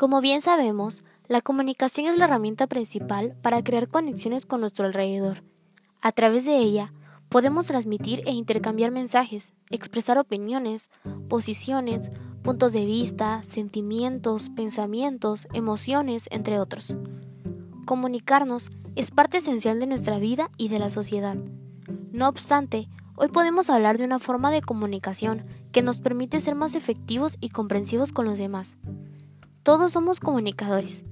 Como bien sabemos, la comunicación es la herramienta principal para crear conexiones con nuestro alrededor. A través de ella, podemos transmitir e intercambiar mensajes, expresar opiniones, posiciones, puntos de vista, sentimientos, pensamientos, emociones, entre otros. Comunicarnos es parte esencial de nuestra vida y de la sociedad. No obstante, hoy podemos hablar de una forma de comunicación que nos permite ser más efectivos y comprensivos con los demás. Todos somos comunicadores,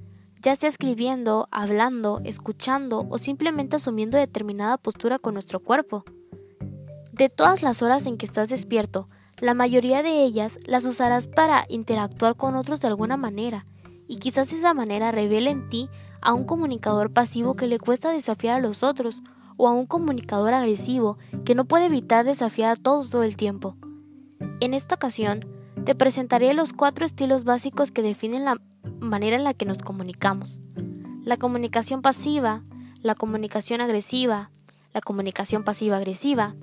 ya sea escribiendo, hablando, escuchando o simplemente asumiendo determinada postura con nuestro cuerpo. De todas las horas en que estás despierto, la mayoría de ellas las usarás para interactuar con otros de alguna manera, y quizás esa manera revele en ti a un comunicador pasivo que le cuesta desafiar a los otros, o a un comunicador agresivo que no puede evitar desafiar a todos todo el tiempo. En esta ocasión, te presentaré los cuatro estilos básicos que definen la manera en la que nos comunicamos. La comunicación pasiva, la comunicación agresiva, la comunicación pasiva-agresiva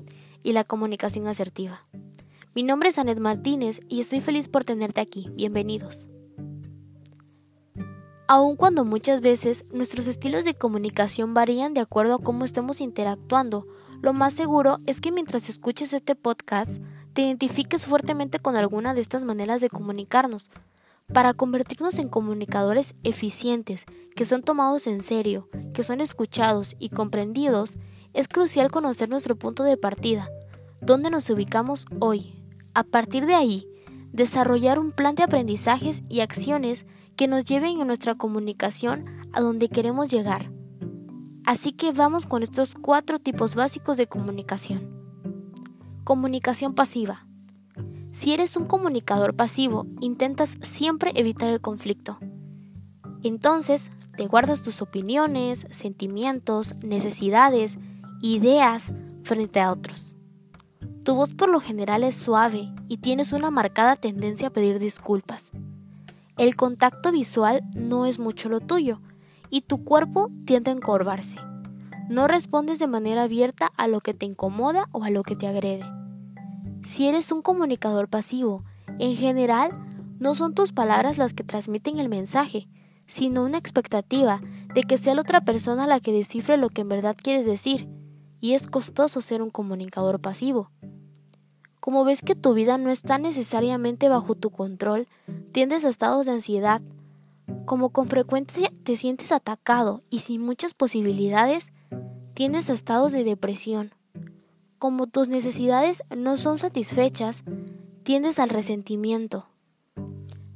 y la comunicación asertiva. Mi nombre es Anet Martínez y estoy feliz por tenerte aquí. Bienvenidos. Aun cuando muchas veces nuestros estilos de comunicación varían de acuerdo a cómo estemos interactuando, lo más seguro es que mientras escuches este podcast te identifiques fuertemente con alguna de estas maneras de comunicarnos. Para convertirnos en comunicadores eficientes, que son tomados en serio, que son escuchados y comprendidos, es crucial conocer nuestro punto de partida, dónde nos ubicamos hoy. A partir de ahí, desarrollar un plan de aprendizajes y acciones que nos lleven en nuestra comunicación a donde queremos llegar. Así que vamos con estos cuatro tipos básicos de comunicación. Comunicación pasiva. Si eres un comunicador pasivo, intentas siempre evitar el conflicto. Entonces, te guardas tus opiniones, sentimientos, necesidades, ideas frente a otros. Tu voz por lo general es suave y tienes una marcada tendencia a pedir disculpas. El contacto visual no es mucho lo tuyo y tu cuerpo tiende a encorvarse. No respondes de manera abierta a lo que te incomoda o a lo que te agrede. Si eres un comunicador pasivo, en general, no son tus palabras las que transmiten el mensaje, sino una expectativa de que sea la otra persona la que descifre lo que en verdad quieres decir, y es costoso ser un comunicador pasivo. Como ves que tu vida no está necesariamente bajo tu control, tiendes a estados de ansiedad. Como con frecuencia te sientes atacado y sin muchas posibilidades, tienes estados de depresión como tus necesidades no son satisfechas, tiendes al resentimiento.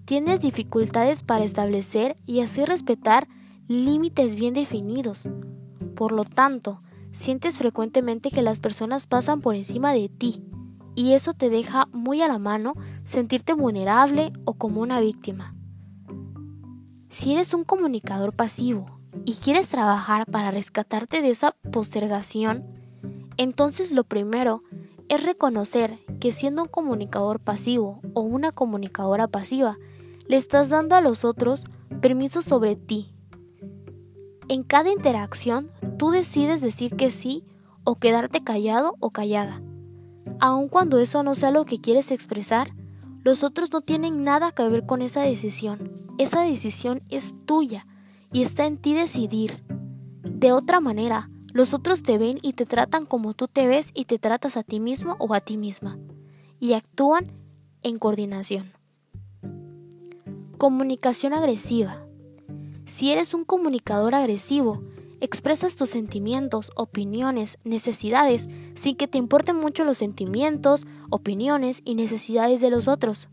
Tienes dificultades para establecer y hacer respetar límites bien definidos. Por lo tanto, sientes frecuentemente que las personas pasan por encima de ti, y eso te deja muy a la mano sentirte vulnerable o como una víctima. Si eres un comunicador pasivo y quieres trabajar para rescatarte de esa postergación, entonces lo primero es reconocer que siendo un comunicador pasivo o una comunicadora pasiva, le estás dando a los otros permiso sobre ti. En cada interacción, tú decides decir que sí o quedarte callado o callada. Aun cuando eso no sea lo que quieres expresar, los otros no tienen nada que ver con esa decisión. Esa decisión es tuya y está en ti decidir. De otra manera, los otros te ven y te tratan como tú te ves y te tratas a ti mismo o a ti misma. Y actúan en coordinación. Comunicación agresiva. Si eres un comunicador agresivo, expresas tus sentimientos, opiniones, necesidades sin que te importen mucho los sentimientos, opiniones y necesidades de los otros.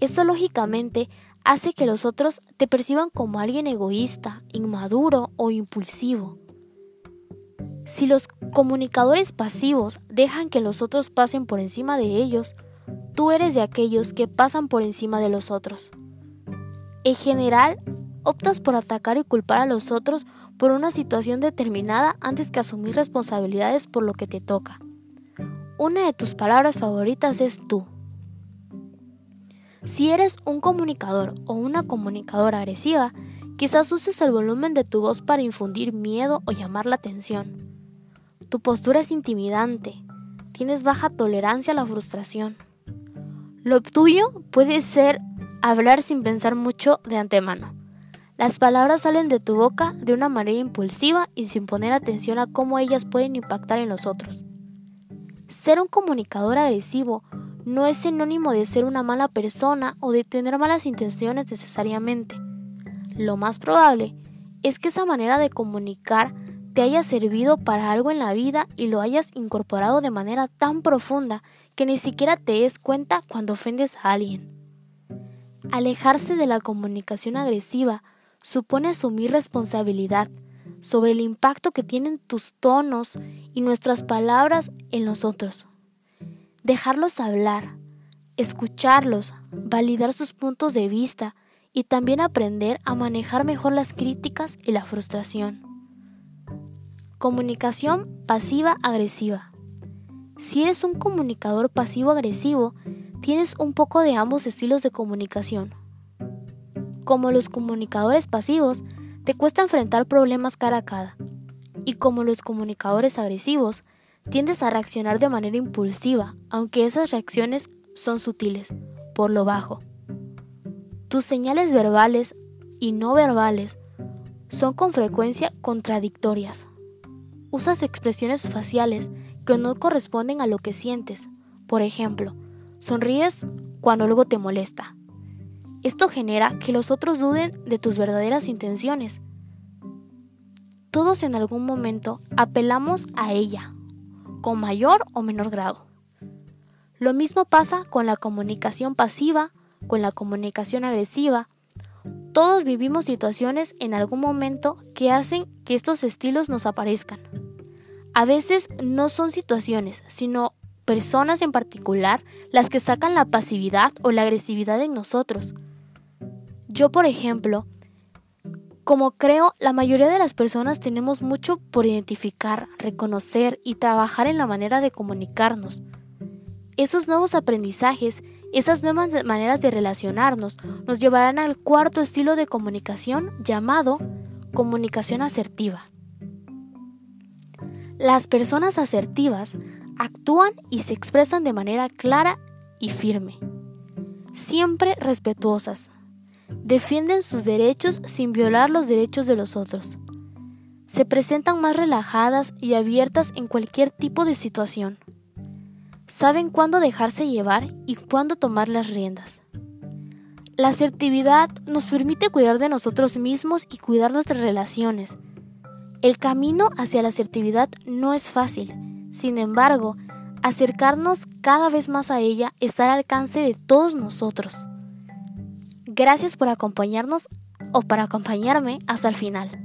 Eso lógicamente hace que los otros te perciban como alguien egoísta, inmaduro o impulsivo. Si los comunicadores pasivos dejan que los otros pasen por encima de ellos, tú eres de aquellos que pasan por encima de los otros. En general, optas por atacar y culpar a los otros por una situación determinada antes que asumir responsabilidades por lo que te toca. Una de tus palabras favoritas es tú. Si eres un comunicador o una comunicadora agresiva, quizás uses el volumen de tu voz para infundir miedo o llamar la atención. Tu postura es intimidante. Tienes baja tolerancia a la frustración. Lo tuyo puede ser hablar sin pensar mucho de antemano. Las palabras salen de tu boca de una manera impulsiva y sin poner atención a cómo ellas pueden impactar en los otros. Ser un comunicador agresivo no es sinónimo de ser una mala persona o de tener malas intenciones necesariamente. Lo más probable es que esa manera de comunicar te haya servido para algo en la vida y lo hayas incorporado de manera tan profunda que ni siquiera te des cuenta cuando ofendes a alguien. Alejarse de la comunicación agresiva supone asumir responsabilidad sobre el impacto que tienen tus tonos y nuestras palabras en los otros. Dejarlos hablar, escucharlos, validar sus puntos de vista y también aprender a manejar mejor las críticas y la frustración. Comunicación pasiva-agresiva. Si eres un comunicador pasivo-agresivo, tienes un poco de ambos estilos de comunicación. Como los comunicadores pasivos, te cuesta enfrentar problemas cara a cara. Y como los comunicadores agresivos, tiendes a reaccionar de manera impulsiva, aunque esas reacciones son sutiles, por lo bajo. Tus señales verbales y no verbales son con frecuencia contradictorias. Usas expresiones faciales que no corresponden a lo que sientes. Por ejemplo, sonríes cuando algo te molesta esto genera que los otros duden de tus verdaderas intenciones. Todos en algún momento apelamos a ella, con mayor o menor grado. Lo mismo pasa con la comunicación pasiva, con la comunicación agresiva. Todos vivimos situaciones en algún momento que hacen que estos estilos nos aparezcan. A veces no son situaciones, sino personas en particular las que sacan la pasividad o la agresividad en nosotros. Yo, por ejemplo, como creo, la mayoría de las personas tenemos mucho por identificar, reconocer y trabajar en la manera de comunicarnos. Esos nuevos aprendizajes, esas nuevas maneras de relacionarnos, nos llevarán al cuarto estilo de comunicación llamado comunicación asertiva. Las personas asertivas actúan y se expresan de manera clara y firme, siempre respetuosas, defienden sus derechos sin violar los derechos de los otros. Se presentan más relajadas y abiertas en cualquier tipo de situación. Saben cuándo dejarse llevar y cuándo tomar las riendas. La asertividad nos permite cuidar de nosotros mismos y cuidar nuestras relaciones. El camino hacia la asertividad no es fácil, sin embargo, acercarnos cada vez más a ella está al alcance de todos nosotros. Gracias por acompañarnos o para acompañarme hasta el final.